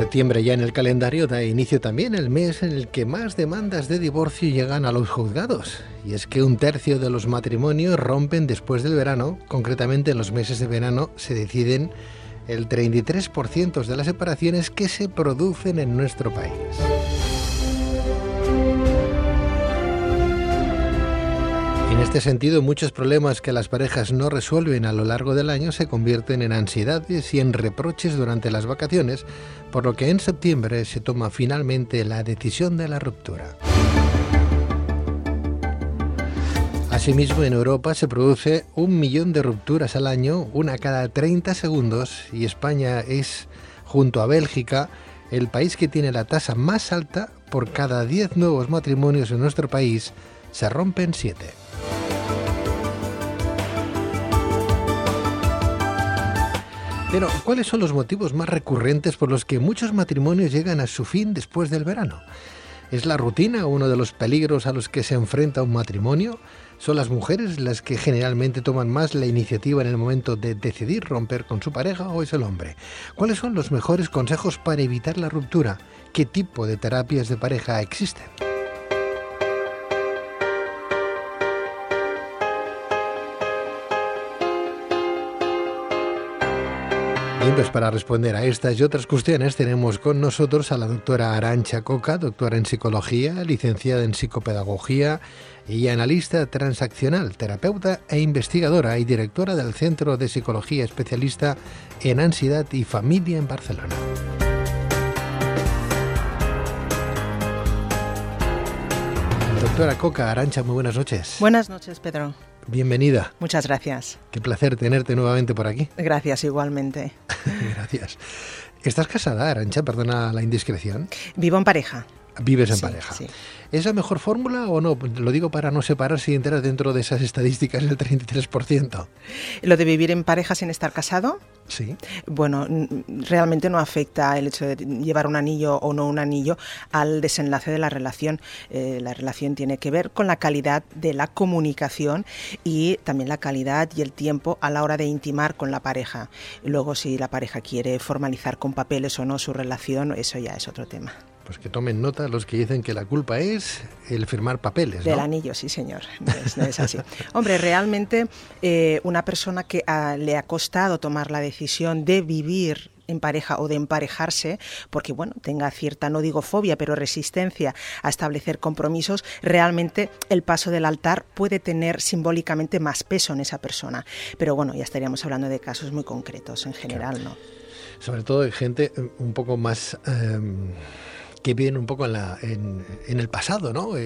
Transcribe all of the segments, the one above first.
Septiembre ya en el calendario da inicio también el mes en el que más demandas de divorcio llegan a los juzgados. Y es que un tercio de los matrimonios rompen después del verano, concretamente en los meses de verano se deciden el 33% de las separaciones que se producen en nuestro país. En este sentido, muchos problemas que las parejas no resuelven a lo largo del año se convierten en ansiedades y en reproches durante las vacaciones, por lo que en septiembre se toma finalmente la decisión de la ruptura. Asimismo, en Europa se produce un millón de rupturas al año, una cada 30 segundos, y España es, junto a Bélgica, el país que tiene la tasa más alta por cada 10 nuevos matrimonios en nuestro país, se rompen 7. Pero, ¿cuáles son los motivos más recurrentes por los que muchos matrimonios llegan a su fin después del verano? ¿Es la rutina uno de los peligros a los que se enfrenta un matrimonio? ¿Son las mujeres las que generalmente toman más la iniciativa en el momento de decidir romper con su pareja o es el hombre? ¿Cuáles son los mejores consejos para evitar la ruptura? ¿Qué tipo de terapias de pareja existen? Pues para responder a estas y otras cuestiones tenemos con nosotros a la doctora Arancha Coca, doctora en psicología, licenciada en psicopedagogía y analista transaccional, terapeuta e investigadora y directora del Centro de Psicología Especialista en Ansiedad y Familia en Barcelona. Doctora Coca, Arancha, muy buenas noches. Buenas noches, Pedro. Bienvenida. Muchas gracias. Qué placer tenerte nuevamente por aquí. Gracias, igualmente. gracias. ¿Estás casada, Arancha? Perdona la indiscreción. Vivo en pareja. Vives en pareja. Sí. ¿Es la mejor fórmula o no? Lo digo para no separarse y entrar dentro de esas estadísticas del 33%. ¿Lo de vivir en pareja sin estar casado? Sí. Bueno, realmente no afecta el hecho de llevar un anillo o no un anillo al desenlace de la relación. Eh, la relación tiene que ver con la calidad de la comunicación y también la calidad y el tiempo a la hora de intimar con la pareja. Luego, si la pareja quiere formalizar con papeles o no su relación, eso ya es otro tema. Pues que tomen nota los que dicen que la culpa es el firmar papeles. Del anillo, sí, señor. No es, así. Hombre, realmente eh, una persona que le ha costado tomar la decisión de vivir en pareja o de emparejarse, porque bueno, tenga cierta, no digo fobia, pero resistencia a establecer compromisos, realmente el paso del altar puede tener simbólicamente más peso en esa persona. Pero bueno, ya estaríamos hablando de casos muy concretos en general, ¿no? Sobre todo de gente eh, un poco más... Em, que viven un poco en, la, en, el pasado, ¿no?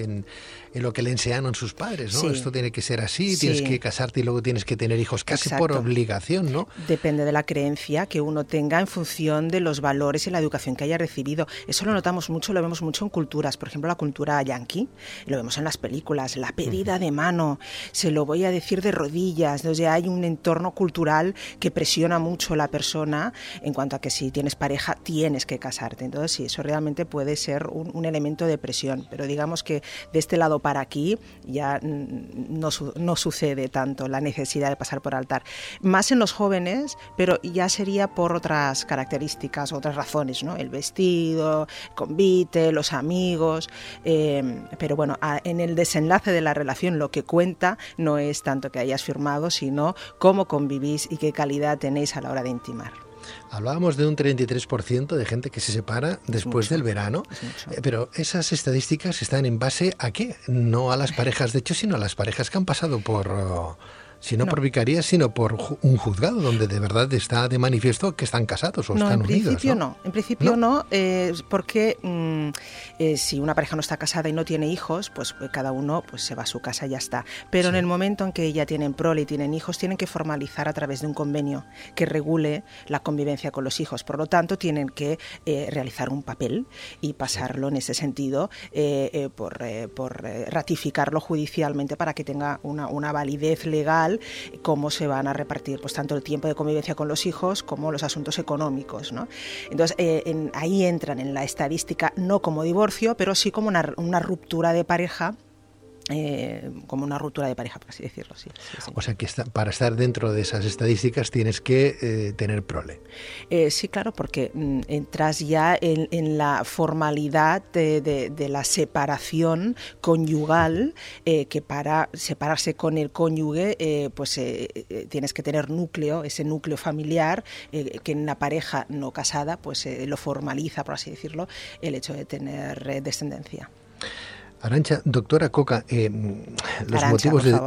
Lo que le enseñaron sus padres, ¿no? Esto tiene que ser así, tienes que casarte y luego tienes que tener hijos casi por obligación, ¿no? Depende de la creencia que uno tenga en función de los valores y la educación que haya recibido. Eso lo notamos mucho, lo vemos mucho en culturas, por ejemplo, la cultura yankee, lo vemos en las películas, la pedida de mano, se lo voy a decir de rodillas, entonces hay un entorno cultural que presiona mucho a la persona en cuanto a que si tienes pareja tienes que casarte. Entonces, sí, eso realmente puede ser un, elemento de presión, pero digamos que de este lado para aquí ya no, sucede tanto la necesidad de pasar por altar. Más en los jóvenes, pero ya sería por otras características, otras razones, ¿no? El vestido, el convite, los amigos, em, pero bueno, en el desenlace de la relación lo que cuenta no es tanto que hayas firmado, sino cómo convivís y qué calidad tenéis a la hora de intimar. Hablábamos de un 33% de gente que se separa después del verano, eh, pero esas estadísticas están en base a qué? No a las parejas de hecho, sino a las parejas que han pasado por... Si no, por vicaría, sino por un juzgado donde de verdad está de manifiesto que están casados o están unidos. Principio ¿no? En principio no, eh, porque mm, eh, si una pareja no está casada y no tiene hijos, pues eh, cada uno pues se va a su casa y ya está. Pero en el momento en que ya tienen prole y tienen hijos, tienen que formalizar a través de un convenio que regule la convivencia con los hijos. Por lo tanto, tienen que realizar un papel y pasarlo en ese sentido por, por ratificarlo judicialmente para que tenga una, una validez legal cómo se van a repartir pues tanto el tiempo de convivencia con los hijos como los asuntos económicos. ¿no? Entonces, eh, ahí entran en la estadística no como divorcio, pero sí como una, ruptura de pareja eh, como una ruptura de pareja, por así decirlo. Sí, O sea que para estar dentro de esas estadísticas tienes que eh, tener prole. Eh, sí, claro, porque mm, entras ya en, la formalidad de, la separación conyugal, que para separarse con el cónyuge, pues tienes que tener núcleo, ese núcleo familiar, que en la pareja no casada, pues lo formaliza, por así decirlo, el hecho de tener descendencia. Arancha, doctora Coca, eh, los motivos de...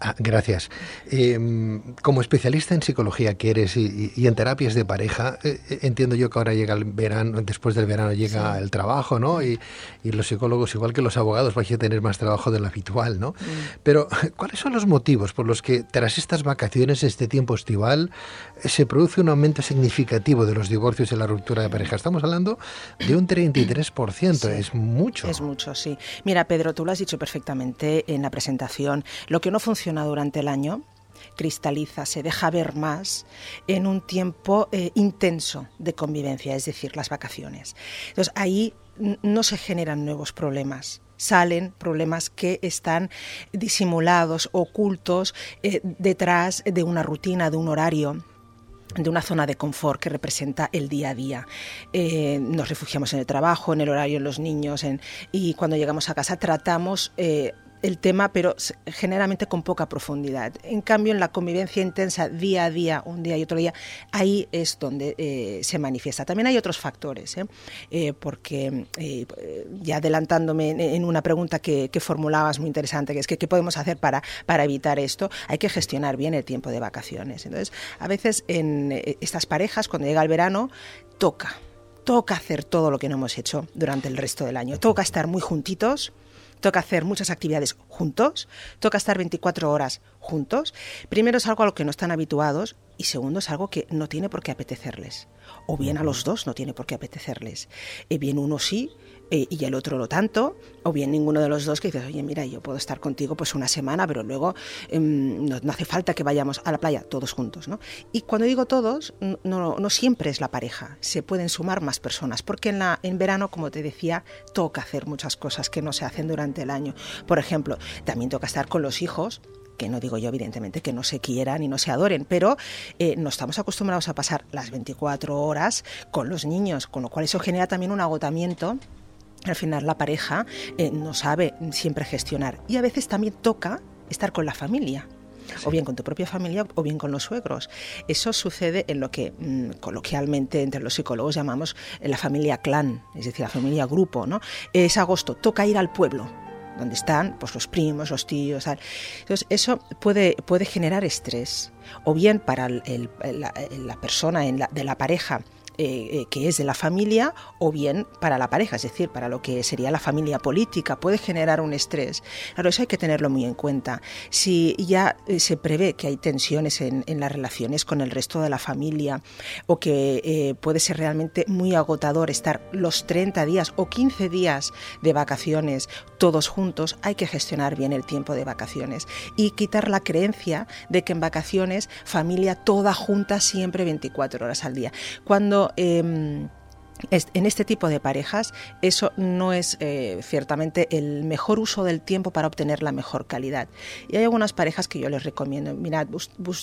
Ah, gracias. Em, como especialista en psicología que eres y, en terapias de pareja, eh, eh, entiendo yo que ahora llega el verano, después del verano llega el trabajo, ¿no? Y, los psicólogos, igual que los abogados, vais a tener más trabajo de lo habitual, ¿no? Mm. Pero, ¿cuáles son los motivos por los que tras estas vacaciones, este tiempo estival, se produce un aumento significativo de los divorcios y la ruptura de pareja? Estamos hablando de un 33%, es mucho. Es mucho, sí. Mira, Pedro, tú lo has dicho perfectamente en la presentación. Lo que no funciona durante el año cristaliza, se deja ver más en un tiempo eh, intenso de convivencia, es decir, las vacaciones. Entonces ahí no se generan nuevos problemas, salen problemas que están disimulados, ocultos eh, detrás de una rutina, de un horario de una zona de confort que representa el día a día. Eh, nos refugiamos en el trabajo, en el horario, en los niños, y cuando llegamos a casa tratamos el tema, pero generalmente con poca profundidad. En cambio, en la convivencia intensa día a día, un día y otro día, ahí es donde eh, se manifiesta. También hay otros factores, ¿eh? Eh, porque ya adelantándome en, una pregunta que, formulabas muy interesante, que es que qué podemos hacer para, para evitar esto, hay que gestionar bien el tiempo de vacaciones. Entonces, a veces en estas parejas, cuando llega el verano, toca toca hacer todo lo que no hemos hecho durante el resto del año. Toca estar muy juntitos, toca hacer muchas actividades juntos, toca estar 24 horas juntos. Primero es algo a lo que no están habituados y segundo es algo que no tiene por qué apetecerles. O bien a los dos no tiene por qué apetecerles. Eh, bien uno sí eh, y el otro no tanto, o bien ninguno de los dos que dices, oye, mira, yo puedo estar contigo pues una semana, pero luego em, no, hace falta que vayamos a la playa todos juntos, ¿no? Y cuando digo todos, no, no, siempre es la pareja, se pueden sumar más personas, porque en, la, en verano, como te decía, toca hacer muchas cosas que no se hacen durante el año. Por ejemplo, también toca estar con los hijos, que no digo yo evidentemente que no se quieran y no se adoren, pero eh, no estamos acostumbrados a pasar las 24 horas con los niños, con lo cual eso genera también un agotamiento al final la pareja eh, no sabe siempre gestionar y a veces también toca estar con la familia. O bien con tu propia familia o bien con los suegros. Eso sucede en lo que mm, coloquialmente entre los psicólogos llamamos la familia clan, es decir, la familia grupo. ¿no? Es agosto, toca ir al pueblo donde están pues, los primos, los tíos. Entonces, eso puede, puede generar estrés, o bien para la, persona de la pareja eh, eh, que es de la familia o bien para la pareja, es decir, para lo que sería la familia política, puede generar un estrés. Claro, eso hay que tenerlo muy en cuenta. Si ya eh, se prevé que hay tensiones en, las relaciones con el resto de la familia o que puede ser realmente muy agotador estar los 30 días o 15 días de vacaciones todos juntos, hay que gestionar bien el tiempo de vacaciones y quitar la creencia de que en vacaciones familia toda junta siempre 24 horas al día. Cuando Em, en este tipo de parejas eso no es eh, ciertamente el mejor uso del tiempo para obtener la mejor calidad. Y hay algunas parejas que yo les recomiendo. Mirad,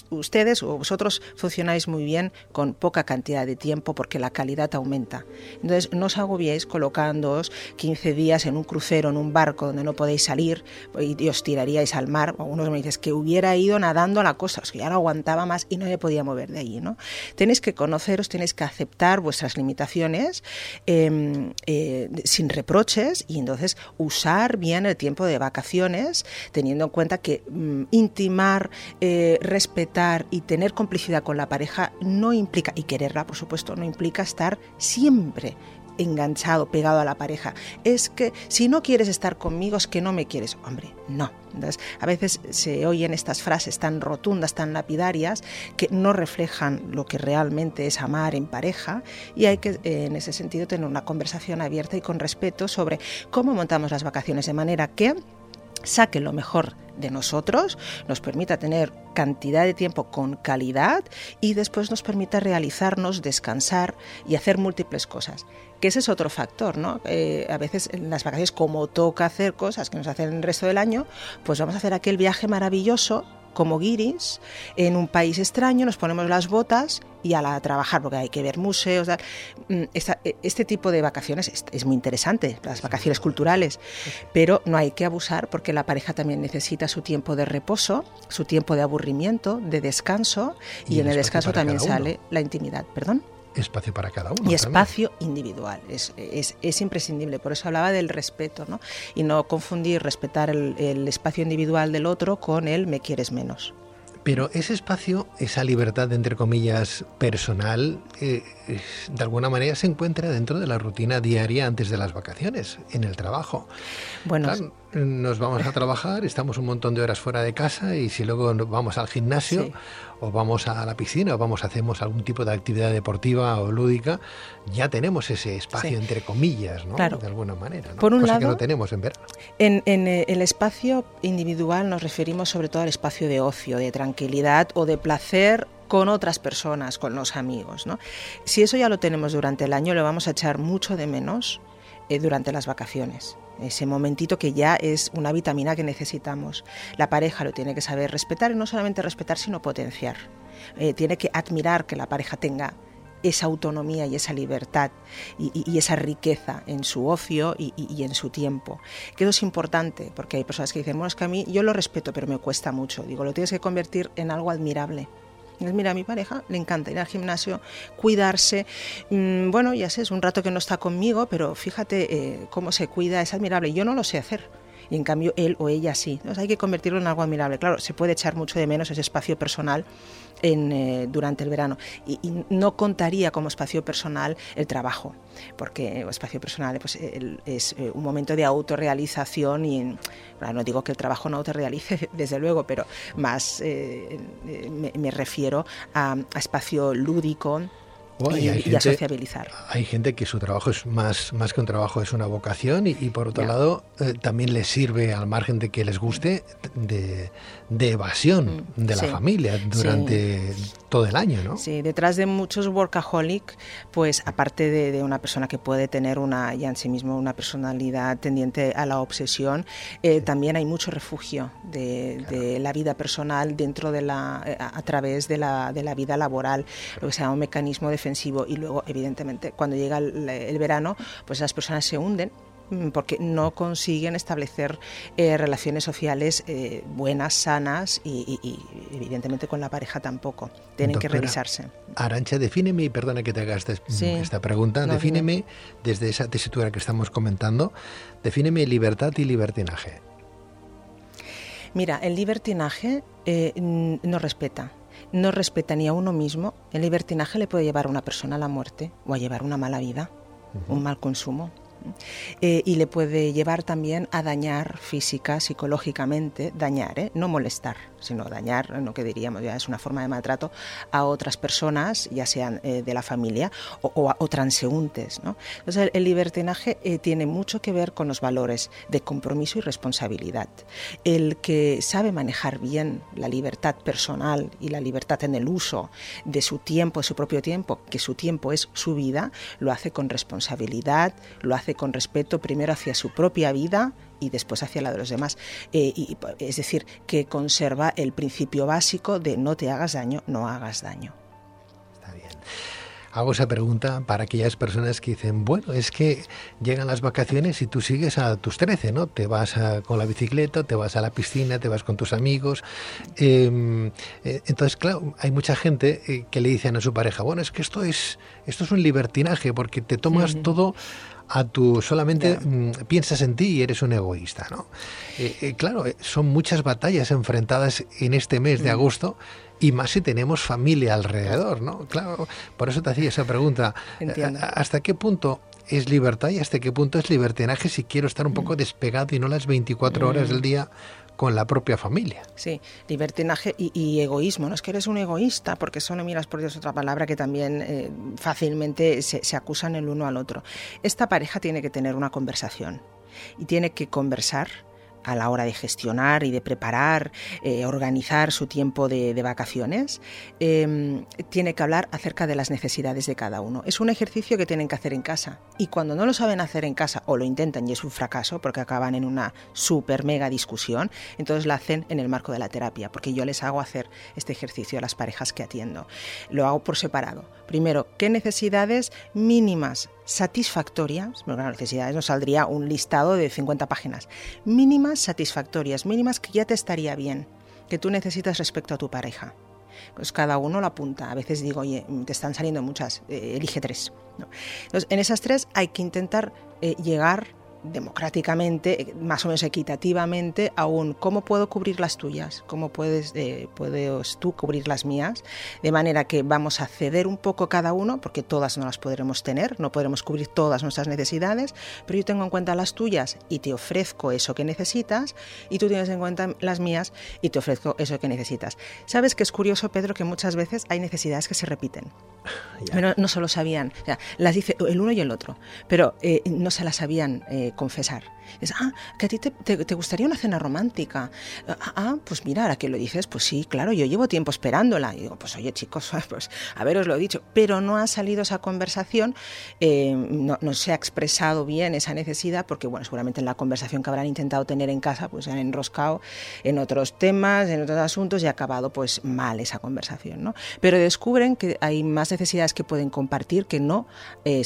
ustedes o vosotros funcionáis muy bien con poca cantidad de tiempo porque la calidad aumenta. Entonces no os agobiéis colocándoos 15 días en un crucero, en un barco donde no podéis salir y os tiraríais al mar. Algunos me dicen que hubiera ido nadando a la costa, que ya no aguantaba más y no me podía mover de allí. ¿no? Tenéis que conoceros, tenéis que aceptar vuestras limitaciones Em, eh, sin reproches y entonces usar bien el tiempo de vacaciones teniendo en cuenta que mm, intimar, eh, respetar y tener complicidad con la pareja no implica, y quererla por supuesto, no implica estar siempre enganchado, pegado a la pareja. Es que si no quieres estar conmigo es que no me quieres. Hombre, no. Entonces, a veces se oyen estas frases tan rotundas, tan lapidarias, que no reflejan lo que realmente es amar en pareja y hay que, en ese sentido, tener una conversación abierta y con respeto sobre cómo montamos las vacaciones de manera que saque lo mejor de nosotros, nos permita tener cantidad de tiempo con calidad y después nos permita realizarnos, descansar y hacer múltiples cosas. Que ese es otro factor, ¿no? Eh, a veces en las vacaciones, como toca hacer cosas que nos hacen el resto del año, pues vamos a hacer aquel viaje maravilloso como guiris en un país extraño, nos ponemos las botas y a la trabajar, porque hay que ver museos. Mm, este tipo de vacaciones es, muy interesante, las vacaciones culturales, pero no hay que abusar porque la pareja también necesita su tiempo de reposo, su tiempo de aburrimiento, de descanso, y, en el descanso también sale la intimidad. ¿Perdón? Espacio para cada uno. Y espacio individual, es, es, imprescindible. Por eso hablaba del respeto, ¿no? Y no confundir respetar el, el espacio individual del otro con el me quieres menos. Pero ese espacio, esa libertad, entre comillas, personal, eh, de alguna manera se encuentra dentro de la rutina diaria antes de las vacaciones, en el trabajo. Bueno, nos vamos a trabajar, estamos un montón de horas fuera de casa y si luego vamos al gimnasio o vamos a la piscina o vamos hacemos algún tipo de actividad deportiva o lúdica, ya tenemos ese espacio entre comillas, ¿no? De alguna manera, Por un lado, que no tenemos en verano. En, en, eh, el espacio individual nos referimos sobre todo al espacio de ocio, de tranquilidad o de placer con otras personas, con los amigos. ¿no? Si eso ya lo tenemos durante el año, lo vamos a echar mucho de menos eh, durante las vacaciones ese momentito que ya es una vitamina que necesitamos. La pareja lo tiene que saber respetar y no solamente respetar, sino potenciar. Eh, tiene que admirar que la pareja tenga esa autonomía y esa libertad y, esa riqueza en su ocio y, en su tiempo. Que eso es importante, porque hay personas que dicen, bueno, es que a mí yo lo respeto, pero me cuesta mucho. Digo, lo tienes que convertir en algo admirable. Mira, a mi pareja le encanta ir al gimnasio, cuidarse. Mm, bueno, ya sé, es un rato que no está conmigo, pero fíjate eh, cómo se cuida, es admirable. Yo no lo sé hacer y en cambio él o ella sí. Hay que convertirlo en algo admirable. Claro, se puede echar mucho de menos ese espacio personal en, eh, durante el verano y, no contaría como espacio personal el trabajo, porque el espacio personal pues, es eh, un momento de autorrealización y no digo que el trabajo no autorrealice, desde luego, pero más eh, me, refiero a, a espacio lúdico y, a sociabilizar. Hay gente que su trabajo es más, más que un trabajo, es una vocación y, por otro lado eh, también les sirve, al margen de que les guste, de, evasión mm, de la familia durante todo el año, ¿no? Sí, detrás de muchos workaholic, pues aparte de, una persona que puede tener una ya en sí mismo una personalidad tendiente a la obsesión, eh, también hay mucho refugio de, la vida personal dentro de la eh, a, través de la, de la vida laboral, lo que se llama un mecanismo defensivo y luego, evidentemente, cuando llega el, verano, pues las personas se hunden porque no consiguen establecer eh, relaciones sociales eh, buenas, sanas y, evidentemente con la pareja tampoco. Tienen que revisarse. Arancha, defíneme, y perdona que te haga esta, pregunta, defíneme desde esa tesitura que estamos comentando, defíneme libertad y libertinaje. Mira, el libertinaje eh, no respeta no respeta ni a uno mismo, el libertinaje le puede llevar a una persona a la muerte o a llevar una mala vida, un mal consumo. Eh, y le puede llevar también a dañar física, psicológicamente, dañar, ¿eh? no molestar, sino dañar, lo que diríamos ya es una forma de maltrato a otras personas, ya sean eh, de la familia o, transeúntes. ¿no? Entonces el, libertinaje tiene mucho que ver con los valores de compromiso y responsabilidad. El que sabe manejar bien la libertad personal y la libertad en el uso de su tiempo, de su propio tiempo, que su tiempo es su vida, lo hace con responsabilidad, lo hace con respeto primero hacia su propia vida y después hacia la de los demás. Eh, y, es decir, que conserva el principio básico de no te hagas daño, no hagas daño. Está bien. Hago esa pregunta para aquellas personas que dicen, bueno, es que llegan las vacaciones y tú sigues a tus 13, ¿no? Te vas con la bicicleta, te vas a la piscina, te vas con tus amigos. Em, eh, entonces, claro, hay mucha gente eh, que le dicen a su pareja, bueno, es que esto es, esto es un libertinaje porque te tomas todo a tu solamente mm, piensas en ti y eres un egoísta, ¿no? Eh, eh, claro, eh, son muchas batallas enfrentadas en este mes de mm. agosto y más si tenemos familia alrededor, ¿no? Claro, por eso te hacía esa pregunta. ¿Hasta qué punto es libertad y hasta qué punto es libertinaje si quiero estar un poco mm. despegado y no las 24 horas del día con la propia familia. Sí, libertinaje y, egoísmo. No es que eres un egoísta, porque eso no miras por Dios otra palabra que también eh, fácilmente se, se acusan el uno al otro. Esta pareja tiene que tener una conversación y tiene que conversar a la hora de gestionar y de preparar, eh, organizar su tiempo de, vacaciones, em, tiene que hablar acerca de las necesidades de cada uno. Es un ejercicio que tienen que hacer en casa y cuando no lo saben hacer en casa o lo intentan y es un fracaso porque acaban en una super mega discusión, entonces lo hacen en el marco de la terapia, porque yo les hago hacer este ejercicio a las parejas que atiendo. Lo hago por separado. Primero, ¿qué necesidades mínimas satisfactorias, bueno, necesidades nos saldría un listado de 50 páginas, mínimas satisfactorias, mínimas que ya te estaría bien, que tú necesitas respecto a tu pareja. Pues cada uno lo apunta. A veces digo, oye, te están saliendo muchas, eh, elige tres. Entonces, en esas tres hay que intentar eh, llegar democráticamente, eh, más o menos equitativamente, aún cómo puedo cubrir las tuyas, cómo puedes, eh, puedes tú cubrir las mías, de manera que vamos a ceder un poco cada uno, porque todas no las podremos tener, no podremos cubrir todas nuestras necesidades, pero yo tengo en cuenta las tuyas y te ofrezco eso que necesitas, y tú tienes en cuenta las mías y te ofrezco eso que necesitas. ¿Sabes que es curioso, Pedro, que muchas veces hay necesidades que se repiten? Pero no se lo sabían, las dice el uno y el otro, pero eh, no se las confesar. Es, ah, que a ti te, gustaría una cena romántica. Ah, ah, pues mira, ahora que lo dices, pues sí, claro, yo llevo tiempo esperándola. Y digo, pues oye chicos, pues haberos lo dicho. Pero no ha salido esa conversación, eh, no, se ha expresado bien esa necesidad, porque bueno, seguramente en la conversación que habrán intentado tener en casa, pues se han enroscado en otros temas, en otros asuntos y ha acabado pues mal esa conversación, ¿no? Pero descubren que hay más necesidades que pueden compartir que no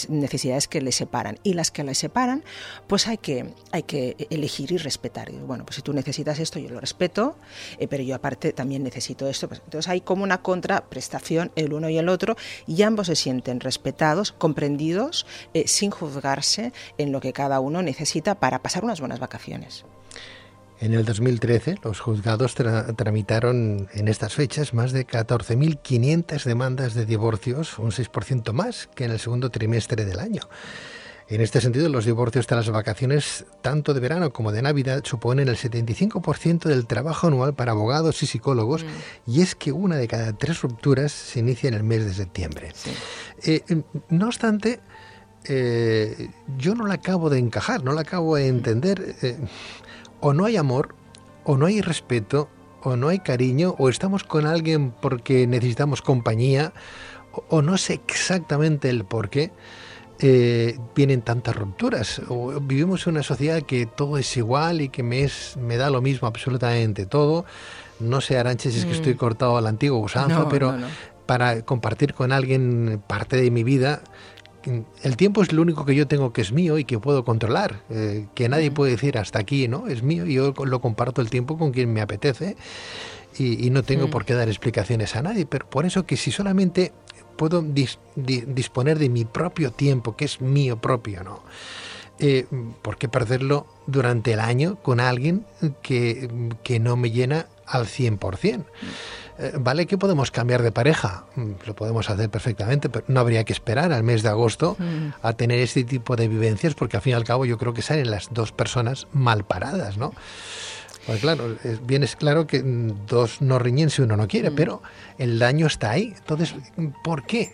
necesidades que les separan. Y las que les separan, pues hay que hay que elegir y respetar. bueno, pues si tú necesitas esto, yo lo respeto, eh, pero yo aparte también necesito esto. Pues entonces hay como una contraprestación el uno y el otro y ambos se sienten respetados, comprendidos, eh, sin juzgarse en lo que cada uno necesita para pasar unas buenas vacaciones. En el 2013, los juzgados tramitaron en estas fechas más de 14.500 demandas de divorcios, un 6% más que en el segundo trimestre del año. En este sentido, los divorcios tras las vacaciones, tanto de verano como de Navidad, suponen el 75% del trabajo anual para abogados y psicólogos, mm. y es que una de cada tres rupturas se inicia en el mes de septiembre. Eh, no obstante, eh, yo no la acabo de encajar, no la acabo de entender. Eh, o no hay amor, o no hay respeto, o no hay cariño, o estamos con alguien porque necesitamos compañía, o, o no sé exactamente el por qué. Eh, vienen tantas rupturas. O vivimos en una sociedad que todo es igual y que me, es, me da lo mismo absolutamente todo. No sé, Aranches, si es que estoy mm. cortado al antiguo usanza, pero para compartir con alguien parte de mi vida, el tiempo es lo único que yo tengo que es mío y que puedo controlar, eh, que nadie mm. puede decir hasta aquí, ¿no? Es mío y yo lo comparto el tiempo con quien me apetece y, no tengo mm. por qué dar explicaciones a nadie, pero por eso que si solamente puedo disponer de mi propio tiempo, que es mío propio, ¿no? Eh, ¿Por qué perderlo durante el año con alguien que, no me llena al 100%? Eh, vale que podemos cambiar de pareja, mm, lo podemos hacer perfectamente, pero no habría que esperar al mes de agosto mm. a tener este tipo de vivencias porque al fin y al cabo yo creo que salen las dos personas mal paradas, ¿no? Pues claro, bien es claro que dos no riñen si uno no quiere, mm. pero el daño está ahí. Entonces, ¿por qué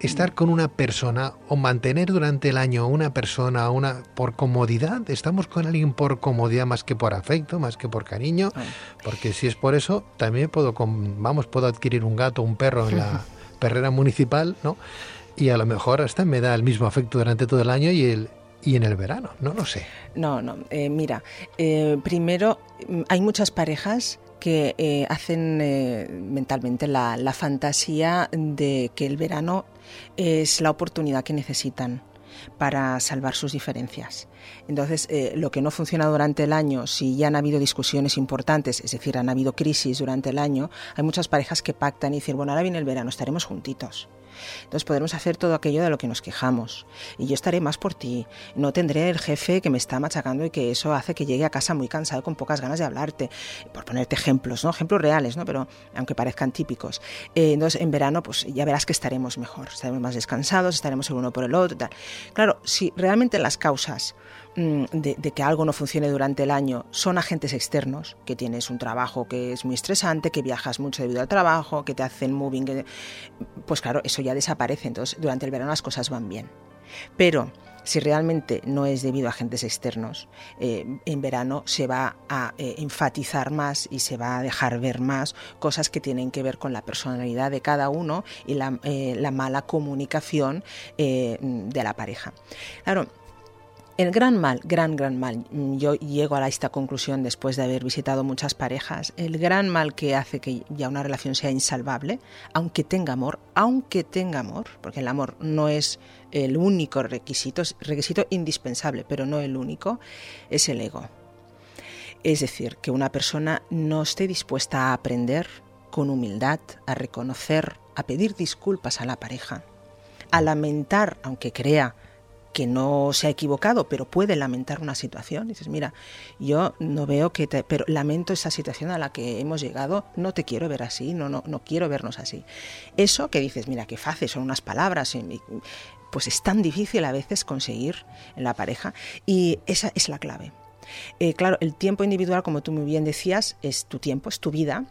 estar con una persona o mantener durante el año una persona una por comodidad? Estamos con alguien por comodidad más que por afecto, más que por cariño, ah. porque si es por eso, también puedo, vamos, puedo adquirir un gato, un perro en la perrera municipal, ¿no? Y a lo mejor hasta me da el mismo afecto durante todo el año y el, y en el verano, no lo sé. No, no, eh, mira, eh, primero mm, hay muchas parejas que eh, hacen mentalmente la, la fantasía de que el verano es la oportunidad que necesitan para salvar sus diferencias. Entonces, lo que no funciona durante el año, si ya han habido discusiones importantes, es decir, han habido crisis durante el año, hay muchas parejas que pactan y dicen, bueno, ahora viene el verano, estaremos juntitos. Entonces podremos hacer todo aquello de lo que nos quejamos. Y yo estaré más por ti. No tendré el jefe que me está machacando y que eso hace que llegue a casa muy cansado con pocas ganas de hablarte. Por ponerte ejemplos, ¿no? Ejemplos reales, ¿no? Pero aunque parezcan típicos. Eh, entonces en verano pues ya verás que estaremos mejor. Estaremos más descansados, estaremos el uno por el otro. Claro, si realmente las causas de, de, que algo no funcione durante el año son agentes externos, que tienes un trabajo que es muy estresante, que viajas mucho debido al trabajo, que te hacen moving, pues claro, eso ya desaparece. Entonces, durante el verano las cosas van bien. Pero Si realmente no es debido a agentes externos, eh, en verano se va a eh, enfatizar más y se va a dejar ver más cosas que tienen que ver con la personalidad de cada uno y la, eh, la mala comunicación de la pareja. Claro, el gran mal, gran, gran mal, mm, yo llego a esta conclusión después de haber visitado muchas parejas, el gran mal que hace que ya una relación sea insalvable, aunque tenga amor, aunque tenga amor, porque el amor no es el único requisito, es requisito indispensable, pero no el único, es el ego. Es decir, que una persona no esté dispuesta a aprender con humildad, a reconocer, a pedir disculpas a la pareja, a lamentar, aunque crea que no se ha equivocado, pero puede lamentar una situación. Dices, mira, yo no veo que te, pero lamento esa situación a la que hemos llegado, no te quiero ver así, no, no, no quiero vernos así. Eso que dices, mira, qué fácil, son unas palabras, pues es tan difícil a veces conseguir en la pareja y esa es la clave. Eh, claro, el tiempo individual, como tú muy bien decías, es tu tiempo, es tu vida,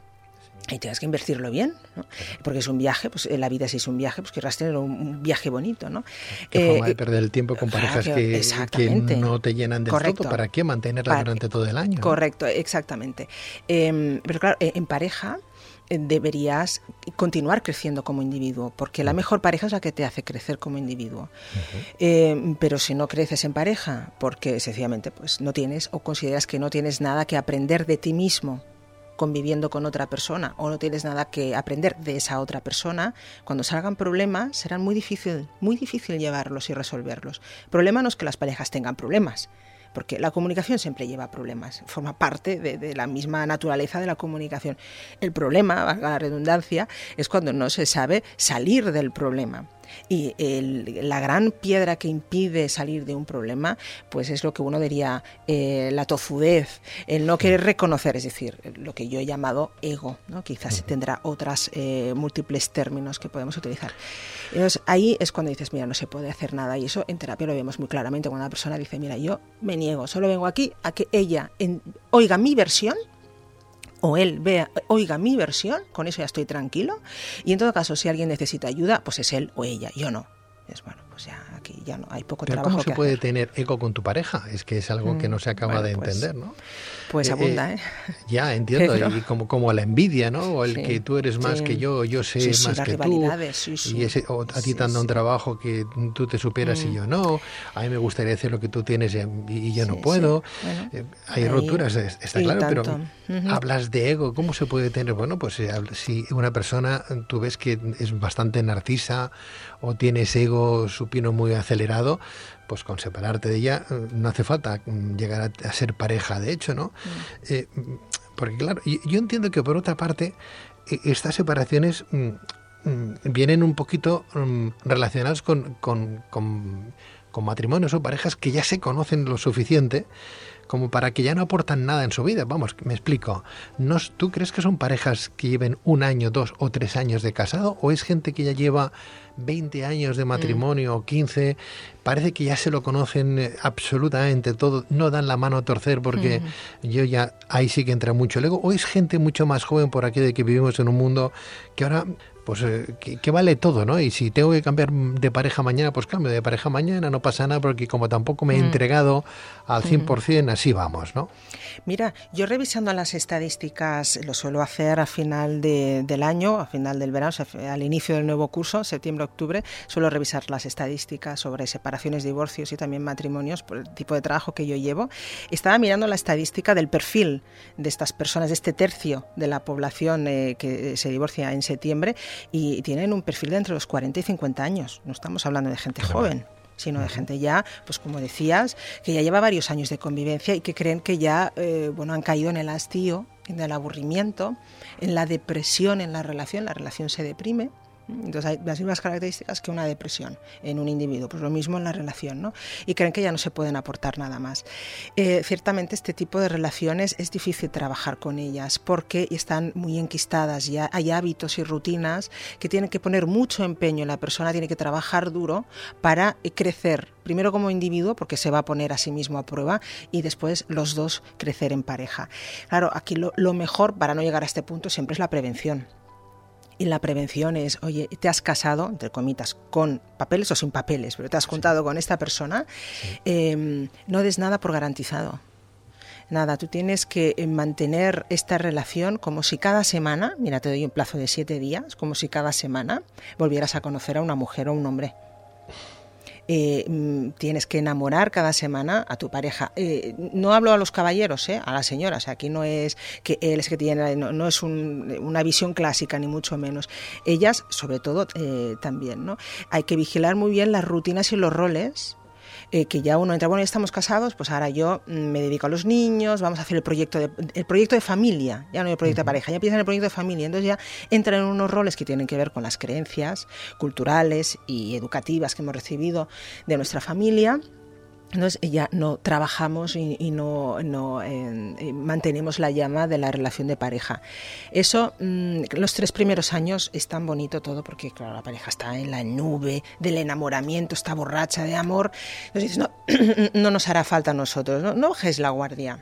y tienes que invertirlo bien, ¿no? porque es un viaje, pues la vida si es un viaje, pues querrás tener un viaje bonito, ¿no? Qué forma de eh, perder el tiempo con parejas que, que, no te llenan de todo, ¿para qué mantenerla durante todo el año? Correcto, exactamente. Em, pero claro, eh, en pareja eh, deberías continuar creciendo como individuo, porque la mejor pareja es la que te hace crecer como individuo. Em, pero si no creces en pareja, porque sencillamente pues, no tienes o consideras que no tienes nada que aprender de ti mismo conviviendo con otra persona o no tienes nada que aprender de esa otra persona, cuando salgan problemas serán muy difícil, muy difícil llevarlos y resolverlos. problema no es que las parejas tengan problemas, porque la comunicación siempre lleva problemas, forma parte de, la misma naturaleza de la comunicación. El problema, valga la redundancia, es cuando no se sabe salir del problema. Y la gran piedra que impide salir de un problema, pues es lo que uno diría eh, la tozudez, el no querer reconocer, es decir, lo que yo he llamado ego, ¿no? quizás tendrá otras eh, múltiples términos que podemos utilizar. Entonces ahí es cuando dices, mira, no se puede hacer nada, y eso en terapia lo vemos muy claramente, cuando una persona dice, mira, yo me niego, solo vengo aquí a que ella oiga mi versión o él vea, oiga mi versión, con eso ya estoy tranquilo. Y en todo caso, si alguien necesita ayuda, pues es él o ella, yo no. Es bueno, pues ya aquí ya no hay poco Pero trabajo. ¿Cómo se puede tener eco con tu pareja? Es que es algo que no se acaba de pues entender, ¿no? Pues eh, abunda, ¿eh? Ya, entiendo. Y como, como la envidia, ¿no? O el que tú eres más que yo, yo sé más que tú. Y ese, o a ti te han dado un trabajo que tú te superas y mm. yo no. A mí me gustaría hacer lo que tú tienes y, yo no puedo. Eh, hay roturas, está claro, pero hablas de ego. ¿Cómo se puede tener? Bueno, pues eh, si una persona tú ves que es bastante narcisa o tiene ese ego supino muy acelerado, pues con separarte de ella eh, no hace falta mm, llegar a, ser pareja, de hecho, ¿no? Mm. Eh, porque claro, yo entiendo que por otra parte e, estas separaciones mm, vienen un poquito relacionadas con, con, con, con matrimonios o parejas que ya se conocen lo suficiente como para que ya no aportan nada en su vida. Vamos, me explico. ¿No, ¿Tú crees que son parejas que lleven un año, dos o tres años de casado? ¿O es gente que ya lleva 20 años de matrimonio o 15? Parece que ya se lo conocen eh, absolutamente todo, no dan la mano a torcer porque yo ya ahí sí que entra mucho el ego. ¿O es gente mucho más joven por aquí de que vivimos en un mundo que ahora pues eh, que, vale todo, ¿no? Y si tengo que cambiar de pareja mañana, pues cambio de pareja mañana, no pasa nada, porque como tampoco me he mm. entregado al 100%, mm. así vamos, ¿no? Mira, yo revisando las estadísticas, lo suelo hacer a final del año, a final del verano, al inicio del nuevo curso, septiembre-octubre, suelo revisar las estadísticas sobre separaciones, divorcios y también matrimonios por el tipo de trabajo que yo llevo. Estaba mirando la estadística del perfil de estas personas, de este tercio de la población eh, que se divorcia en septiembre, y tienen un perfil de entre los 40 y 50 años. No estamos hablando de gente joven sino de gente ya, pues como decías, que ya lleva varios años de convivencia y que creen que ya eh, bueno, han caído en el hastío, en el aburrimiento, en la depresión en la relación, la relación se deprime entonces hay las mismas características que una depresión en un individuo, pues lo mismo en la relación, ¿no? Y creen que ya no se pueden aportar nada más. Eh, ciertamente este tipo de relaciones es difícil trabajar con ellas porque están muy enquistadas, ya hay hábitos y rutinas que tienen que poner mucho empeño, la persona tiene que trabajar duro para crecer, primero como individuo, porque se va a poner a sí mismo a prueba, y después los dos crecer en pareja. Claro, aquí lo mejor para no llegar a este punto siempre es la prevención Y la prevención es, oye, te has casado, entre comitas, con papeles o sin papeles, pero te has juntado con esta persona, em, no des nada por garantizado. Nada, tú tienes que eh, mantener esta relación como si cada semana, mira, te doy un plazo de siete días, como si cada semana volvieras a conocer a una mujer o un hombre. Eh, mm, tienes que enamorar cada semana a tu pareja. Eh, no hablo a los caballeros, eh, a las señoras. Aquí no es que él es que tiene, no, es una visión clásica ni mucho menos. Ellas, sobre todo, también. ¿no? Hay que vigilar muy bien las rutinas y los roles eh, que ya uno entra, bueno, ya estamos casados, pues ahora yo mm, me dedico a los niños, vamos a hacer el proyecto de, el proyecto de familia, ya no el proyecto de pareja, ya empiezan el proyecto de familia, entonces ya entran en unos roles que tienen que ver con las creencias culturales y educativas que hemos recibido de nuestra familia entonces ya no trabajamos y, no, mantenemos la llama de la relación de pareja. Eso, mm, los tres primeros años es tan bonito todo porque, claro, la pareja está en la nube del enamoramiento, está borracha de amor. Entonces no, no nos hará falta a nosotros, no, no bajes la guardia.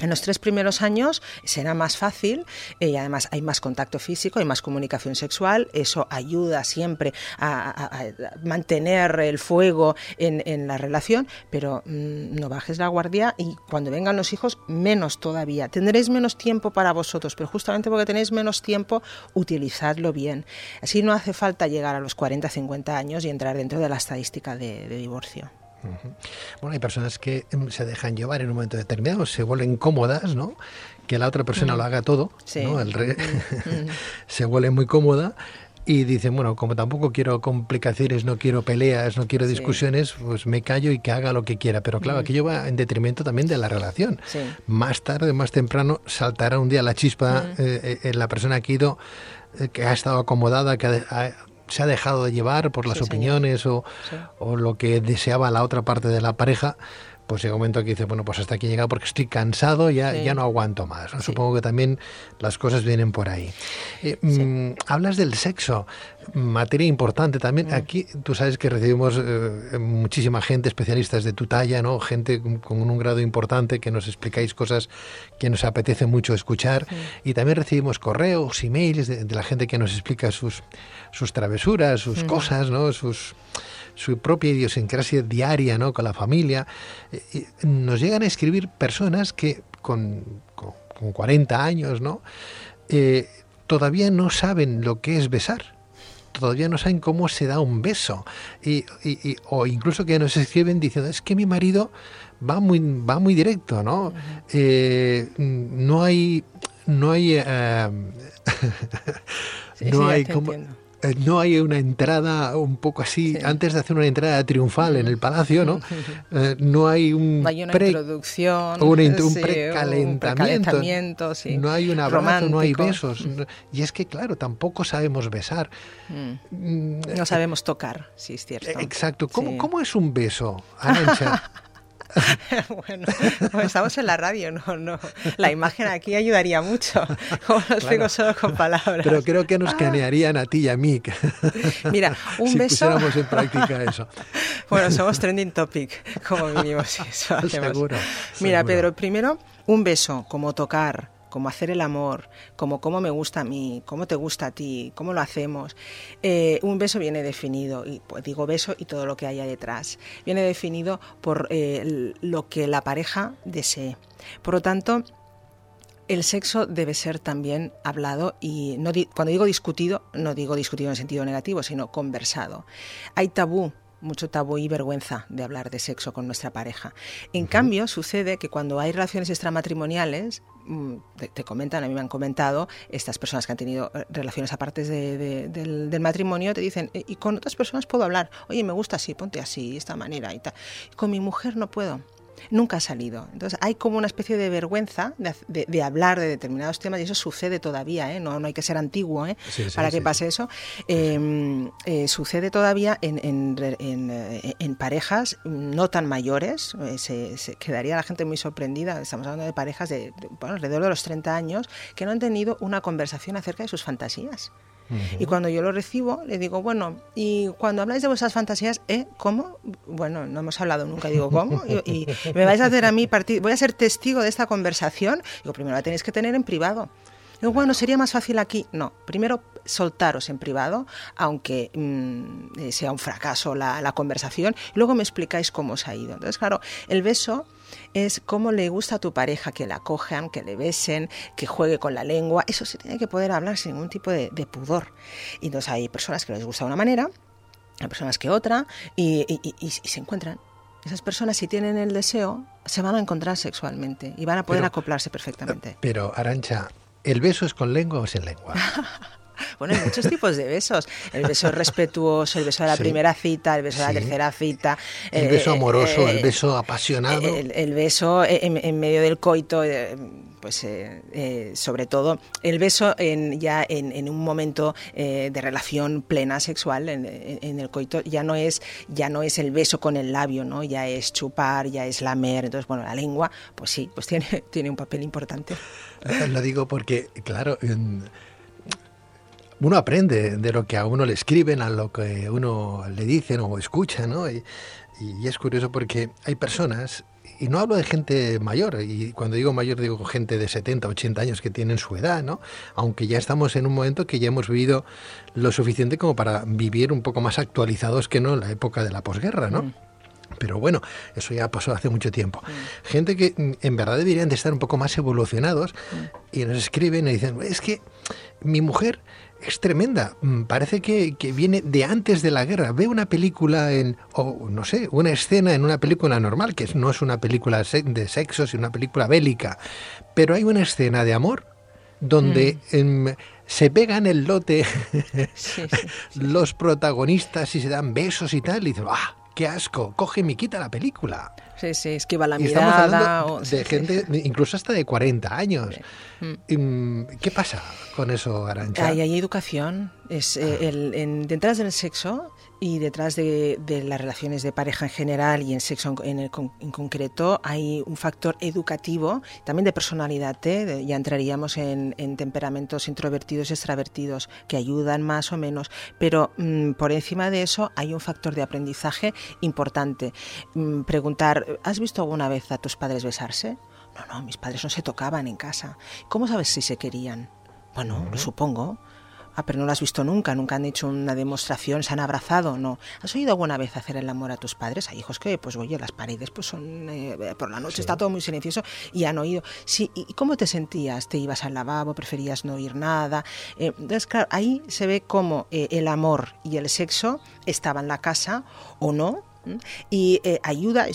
En los tres primeros años será más fácil eh, y además hay más contacto físico, hay más comunicación sexual, eso ayuda siempre a, mantener el fuego en, la relación, pero mm, no bajes la guardia y cuando vengan los hijos menos todavía. Tendréis menos tiempo para vosotros, pero justamente porque tenéis menos tiempo, utilizadlo bien. Así no hace falta llegar a los 40, 50 años y entrar dentro de la estadística de divorcio. Bueno, hay personas que em, se dejan llevar en un momento determinado, se vuelven cómodas, ¿no? Que la otra persona lo haga todo, ¿no? El rey se vuelve muy cómoda y dicen, bueno, como tampoco quiero complicaciones, no quiero peleas, no quiero discusiones, pues me callo y que haga lo que quiera. Pero claro, aquello va en detrimento también de la relación. Más tarde, más temprano, saltará un día la chispa eh, eh, en la persona que ha ido, eh, que ha estado acomodada, que ha, se ha dejado de llevar por las opiniones o, o, lo que deseaba la otra parte de la pareja, pues llega un momento que dice, bueno, pues hasta aquí llega porque estoy cansado, ya, ya no aguanto más. Supongo que también las cosas vienen por ahí. Eh, mm, hablas del sexo, materia importante también. Mm. Aquí tú sabes que recibimos eh, muchísima gente, especialistas de tu talla, ¿no? gente con, un grado importante que nos explicáis cosas que nos apetece mucho escuchar. Y también recibimos correos, emails de, de, la gente que nos explica sus, sus travesuras, sus mm. cosas, ¿no? sus su propia idiosincrasia diaria ¿no? con la familia. Eh, nos llegan a escribir personas que con, con, 40 años ¿no? Eh, todavía no saben lo que es besar. Todavía no saben cómo se da un beso. Y, o incluso que nos escriben diciendo, es que mi marido va muy, va muy directo, ¿no? Eh, no hay... No hay... no hay como, eh, no hay una entrada un poco así, antes de hacer una entrada triunfal en el palacio, ¿no? Eh, no hay un no hay una introducción, un, precalentamiento, no hay un abrazo, no hay besos. Y es que, claro, tampoco sabemos besar. Mm. No sabemos tocar, sí es cierto. Exacto. ¿Cómo, ¿cómo es un beso, Arancha? bueno, estamos en la radio, no, no. La imagen aquí ayudaría mucho. Como lo explico solo con palabras. Pero creo que nos ah. canearían a ti y a mí. Mira, un si beso. pusiéramos en práctica eso. Bueno, somos trending topic, como mínimo, si eso hacemos. Seguro. Mira, Pedro, primero, un beso, como tocar, como hacer el amor, como cómo me gusta a mí, cómo te gusta a ti, cómo lo hacemos. Eh, un beso viene definido, y pues, digo beso y todo lo que haya detrás, viene definido por eh, lo que la pareja desee. Por lo tanto, el sexo debe ser también hablado y no cuando digo discutido, no digo discutido en sentido negativo, sino conversado. Hay tabú mucho tabú y vergüenza de hablar de sexo con nuestra pareja. En cambio, sucede que cuando hay relaciones extramatrimoniales, mm, te, comentan, a mí me han comentado, estas personas que han tenido eh, relaciones aparte del, matrimonio, te dicen, eh, y con otras personas puedo hablar, oye, me gusta así, ponte así, de esta manera y tal. Con mi mujer no puedo nunca ha salido. Entonces hay como una especie de vergüenza de, hablar de determinados temas y eso sucede todavía, ¿eh? no, no hay que ser antiguo ¿eh? para que pase eso. Em, eh, sucede todavía en, en, parejas no tan mayores, se, quedaría la gente muy sorprendida, estamos hablando de parejas de, alrededor de los 30 años que no han tenido una conversación acerca de sus fantasías. Y cuando yo lo recibo, le digo, bueno, y cuando habláis de vuestras fantasías, ¿eh? ¿Cómo? Bueno, no hemos hablado nunca, digo, ¿cómo? Y, me vais a hacer a mí, voy a ser testigo de esta conversación. Digo, primero la tenéis que tener en privado. bueno, sería más fácil aquí. No, primero soltaros en privado, aunque mm, eh, sea un fracaso la, la conversación, y luego me explicáis cómo os ha ido. Entonces, claro, el beso es cómo le gusta a tu pareja que la cojan, que le besen, que juegue con la lengua. Eso se tiene que poder hablar sin ningún tipo de, pudor. Y entonces hay personas que les gusta de una manera, hay personas que otra, y, se encuentran. Esas personas, si tienen el deseo, se van a encontrar sexualmente y van a poder acoplarse perfectamente. Pero, Arancha, ¿el beso es con lengua o sin lengua? Bueno, hay muchos tipos de besos. El beso respetuoso, el beso de la primera cita, el beso de la tercera cita. El beso eh, amoroso, el eh, beso apasionado. El, beso en, medio del coito, eh, pues sobre todo el beso en, ya en, un momento de relación plena sexual en, el coito ya no es ya no es el beso con el labio, ¿no? Ya es chupar, ya es lamer. Entonces, bueno, la lengua, pues sí, pues tiene, tiene un papel importante. Lo digo porque, claro, uno aprende de lo que a uno le escriben, a lo que uno le dicen o escucha, ¿no? Y, es curioso porque hay personas, y no hablo de gente mayor, y cuando digo mayor digo gente de 70, 80 años que tienen su edad, ¿no? Aunque ya estamos en un momento que ya hemos vivido lo suficiente como para vivir un poco más actualizados que no en la época de la posguerra, ¿no? Mm. Pero bueno, eso ya pasó hace mucho tiempo. Mm. Gente que mm, en verdad deberían de estar un poco más evolucionados y nos escriben y dicen, es que mi mujer es tremenda. Mm, parece que, viene de antes de la guerra. Ve una película en, o no sé, una escena en una película normal, que no es una película de sexo, sino una película bélica. Pero hay una escena de amor donde mm. em, se pegan el lote los protagonistas y se dan besos y tal. Y dicen, ¡ah! ¡Qué asco! Coge y quita la película. Sí, sí, esquiva la mirada. Estamos hablando de gente, incluso hasta de 40 años. Mm, ¿Qué pasa con eso, Arancha? Hay, hay educación. Es, eh, ah. el, en, detrás del sexo y detrás de, las relaciones de pareja en general y en sexo en, en, concreto hay un factor educativo, también de personalidad. ¿eh? ya entraríamos en, temperamentos introvertidos y extravertidos que ayudan más o menos, pero mm, por encima de eso hay un factor de aprendizaje importante. Mm, preguntar, ¿has visto alguna vez a tus padres besarse? No, no, mis padres no se tocaban en casa. ¿Cómo sabes si se querían? Bueno, lo supongo. Ah, pero no lo has visto nunca, nunca han hecho una demostración, se han abrazado, no. ¿Has oído alguna vez hacer el amor a tus padres? Hay hijos que, pues oye, las paredes pues son, eh, por la noche está todo muy silencioso y han oído. Sí, ¿y cómo te sentías? ¿Te ibas al lavabo? ¿Preferías no oír nada? Eh, entonces, claro, ahí se ve cómo eh, el amor y el sexo estaban en la casa o no, y eh, ayuda,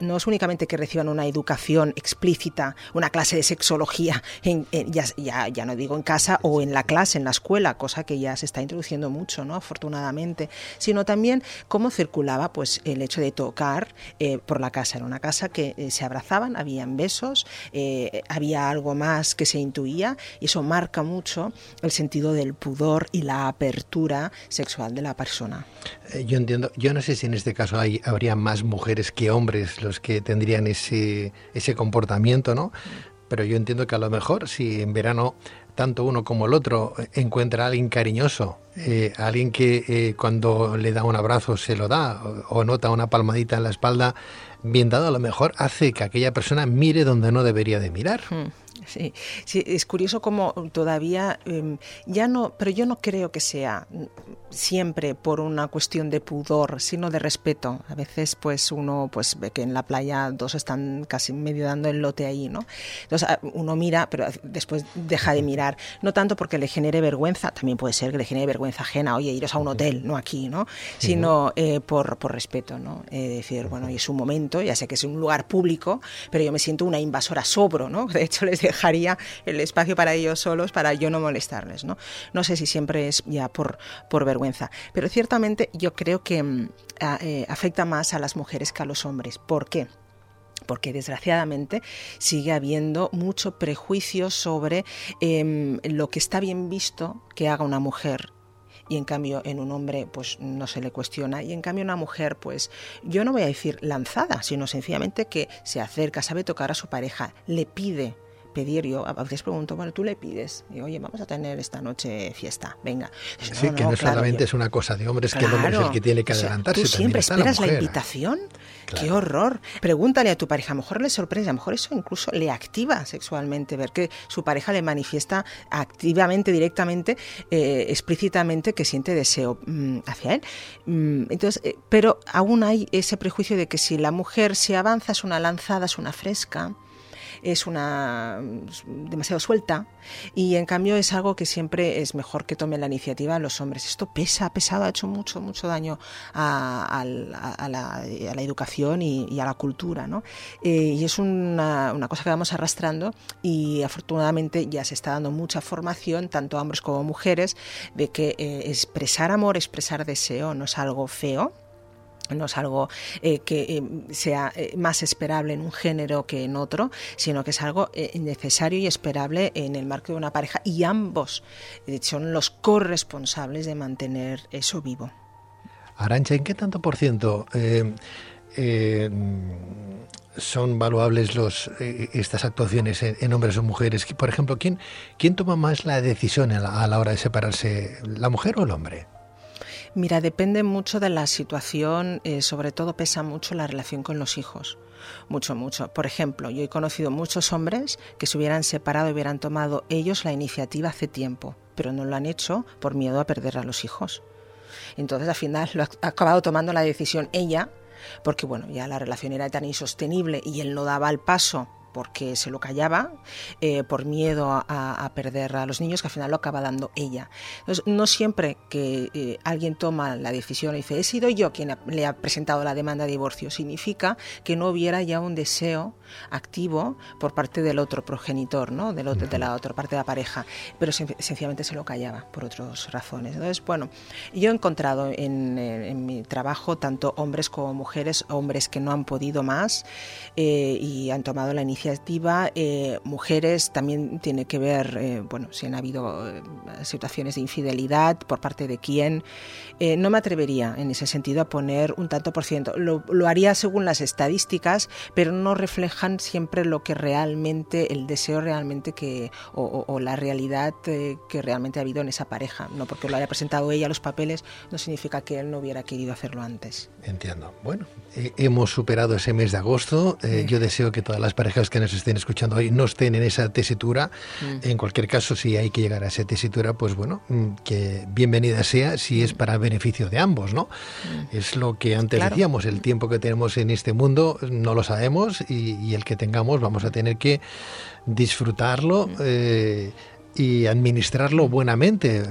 no es únicamente que reciban una educación explícita, una clase de sexología, en, ya, ya, no digo en casa o en la clase, en la escuela, cosa que ya se está introduciendo mucho, ¿no? afortunadamente, sino también cómo circulaba pues, el hecho de tocar eh, por la casa. Era una casa que eh, se abrazaban, habían besos, había algo más que se intuía y eso marca mucho el sentido del pudor y la apertura sexual de la persona. Yo entiendo, yo no sé si en este caso hay habría más mujeres que hombres los que tendrían ese, ese comportamiento, ¿no? Pero yo entiendo que a lo mejor si en verano tanto uno como el otro encuentra a alguien cariñoso, eh, alguien que eh, cuando le da un abrazo se lo da o, nota una palmadita en la espalda, bien dado a lo mejor hace que aquella persona mire donde no debería de mirar. Hmm. Sí, sí, es curioso como todavía em, ya no, pero yo no creo que sea siempre por una cuestión de pudor, sino de respeto. A veces pues uno pues ve que en la playa dos están casi medio dando el lote ahí, ¿no? Entonces ah, uno mira, pero después deja de mirar, no tanto porque le genere vergüenza, también puede ser que le genere vergüenza ajena, oye, iros a un hotel, no aquí, ¿no? Sino eh, por, por respeto, ¿no? Eh, decir, bueno, y es un momento, ya sé que es un lugar público, pero yo me siento una invasora sobro, ¿no? De hecho les dejaría el espacio para ellos solos para yo no molestarles. No, no sé si siempre es ya por, por vergüenza, pero ciertamente yo creo que mm, eh, afecta más a las mujeres que a los hombres. ¿Por qué? porque desgraciadamente sigue habiendo mucho prejuicio sobre em, lo que está bien visto que haga una mujer y en cambio en un hombre pues no se le cuestiona y en cambio una mujer pues yo no voy a decir lanzada sino sencillamente que se acerca sabe tocar a su pareja le pide pedir. Yo a veces pregunto, bueno, tú le pides, y oye, vamos a tener esta noche fiesta, venga. sí, que no, solamente es una cosa de hombres, que el hombre es el que tiene que adelantarse. ¿Tú siempre esperas la, invitación? ¡Qué horror! Pregúntale a tu pareja, a lo mejor le sorprende, a lo mejor eso incluso le activa sexualmente, ver que su pareja le manifiesta activamente, directamente, eh, explícitamente que siente deseo mm, hacia él. Mm, entonces, eh, pero aún hay ese prejuicio de que si la mujer se avanza es una lanzada, es una fresca, es una demasiado suelta y en cambio es algo que siempre es mejor que tomen la iniciativa los hombres. Esto pesa, ha pesado, ha hecho mucho, mucho daño a, la, educación y, a la cultura. ¿no? Eh, y es una, cosa que vamos arrastrando y afortunadamente ya se está dando mucha formación, tanto a hombres como a mujeres, de que eh, expresar amor, expresar deseo no es algo feo, no es algo eh, que eh, sea eh, más esperable en un género que en otro, sino que es algo necesario y esperable en el marco de una pareja y ambos son los corresponsables de mantener eso vivo. Arancha, ¿en qué tanto por ciento son valuables los, estas actuaciones en, hombres o mujeres? Por ejemplo, ¿quién, quién toma más la decisión a la hora de separarse, la mujer o el hombre? Mira, depende mucho de la situación, eh, sobre todo pesa mucho la relación con los hijos. Mucho, mucho. Por ejemplo, yo he conocido muchos hombres que se hubieran separado y hubieran tomado ellos la iniciativa hace tiempo, pero no lo han hecho por miedo a perder a los hijos. Entonces, al final, lo ha acabado tomando la decisión ella, porque bueno, ya la relación era tan insostenible y él no daba el paso porque se lo callaba, eh, por miedo a, perder a los niños, que al final lo acaba dando ella. Entonces, no siempre que eh, alguien toma la decisión y dice, he sido yo quien le ha presentado la demanda de divorcio, significa que no hubiera ya un deseo activo por parte del otro progenitor, ¿no? del otro, de la otra parte de la pareja, pero sencillamente se lo callaba por otras razones. Entonces, bueno, yo he encontrado en, en mi trabajo tanto hombres como mujeres, hombres que no han podido más eh, y han tomado la iniciativa iniciativa, eh, mujeres también tiene que ver, eh, bueno, si han habido eh, situaciones de infidelidad, por parte de quién. no me atrevería en ese sentido a poner un tanto por ciento. Lo, haría según las estadísticas, pero no reflejan siempre lo que realmente, el deseo realmente que, o, la realidad que realmente ha habido en esa pareja. No porque lo haya presentado ella los papeles, no significa que él no hubiera querido hacerlo antes. Entiendo. Bueno, hemos superado ese mes de agosto. Yo deseo que todas las parejas que nos estén escuchando hoy no estén en esa tesitura. Mm. En cualquier caso, si hay que llegar a esa tesitura, pues bueno, mm, que bienvenida sea si es para beneficio de ambos, ¿no? Mm. Es lo que antes decíamos, el tiempo que tenemos en este mundo no lo sabemos y, el que tengamos vamos a tener que disfrutarlo. Eh, y administrarlo buenamente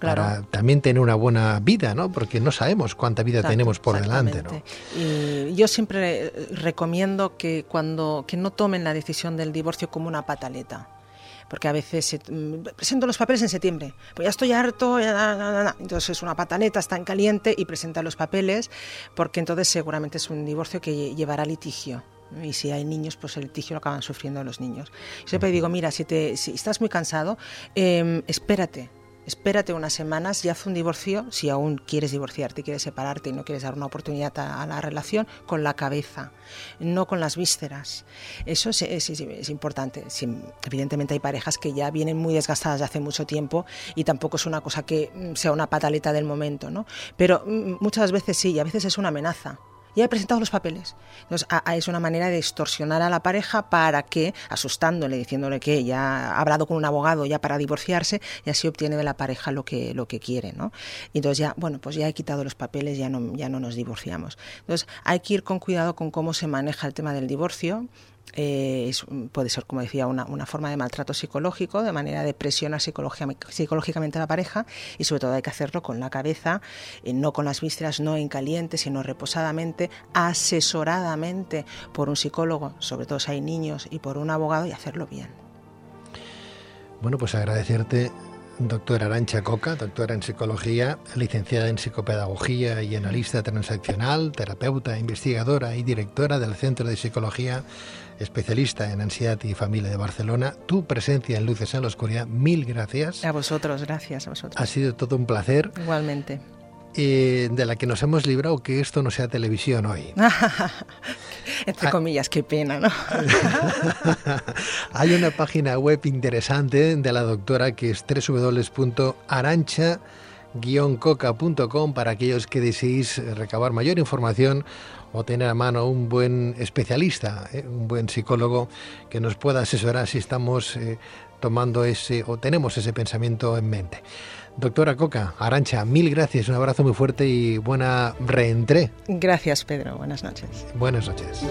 para también tener una buena vida, ¿no? Porque no sabemos cuánta vida tenemos por delante, ¿no? Y yo siempre recomiendo que cuando que no tomen la decisión del divorcio como una pataleta porque a veces mm, presento los papeles en septiembre, pues ya estoy harto, ya, entonces es una pataleta, está en caliente y presenta los papeles, porque entonces seguramente es un divorcio que llevará litigio. Y si hay niños, pues el litigio lo acaban sufriendo los niños. siempre digo, mira, si, te, si estás muy cansado, em, espérate, espérate unas semanas y haz un divorcio, si aún quieres divorciarte, quieres separarte y no quieres dar una oportunidad a, la relación, con la cabeza, no con las vísceras. Eso es, es, importante. evidentemente hay parejas que ya vienen muy desgastadas de hace mucho tiempo y tampoco es una cosa que mm, sea una pataleta del momento, ¿no? Pero mm, muchas veces sí, y a veces es una amenaza ya he presentado los papeles. Entonces, es una manera de extorsionar a la pareja para que, asustándole, diciéndole que ya ha hablado con un abogado ya para divorciarse, y así obtiene de la pareja lo que, lo que quiere, ¿no? Y entonces ya, bueno, pues ya he quitado los papeles, ya no, ya no nos divorciamos. Entonces, hay que ir con cuidado con cómo se maneja el tema del divorcio, eh, puede ser, como decía, una, forma de maltrato psicológico, de manera de presionar psicológicamente a la pareja y sobre todo hay que hacerlo con la cabeza, eh, no con las vísceras, no en caliente, sino reposadamente, asesoradamente por un psicólogo, sobre todo si hay niños, y por un abogado y hacerlo bien. Bueno, pues agradecerte doctora Arancha Coca, doctora en psicología, licenciada en psicopedagogía y analista transaccional, terapeuta, investigadora y directora del Centro de Psicología especialista en ansiedad y familia de Barcelona, tu presencia en Luces en la Oscuridad. Mil gracias. A vosotros, gracias a vosotros. Ha sido todo un placer. Igualmente. De la que nos hemos librado que esto no sea televisión hoy. Entre comillas, qué pena, ¿no? Hay una página web interesante de la doctora que es www.arancha coca.com para aquellos que deseéis recabar mayor información o tener a mano un buen especialista, ¿eh? un buen psicólogo que nos pueda asesorar si estamos eh, tomando ese o tenemos ese pensamiento en mente. Doctora Coca, Arancha, mil gracias, un abrazo muy fuerte y buena reentré. Gracias, Pedro. Buenas noches. Buenas noches.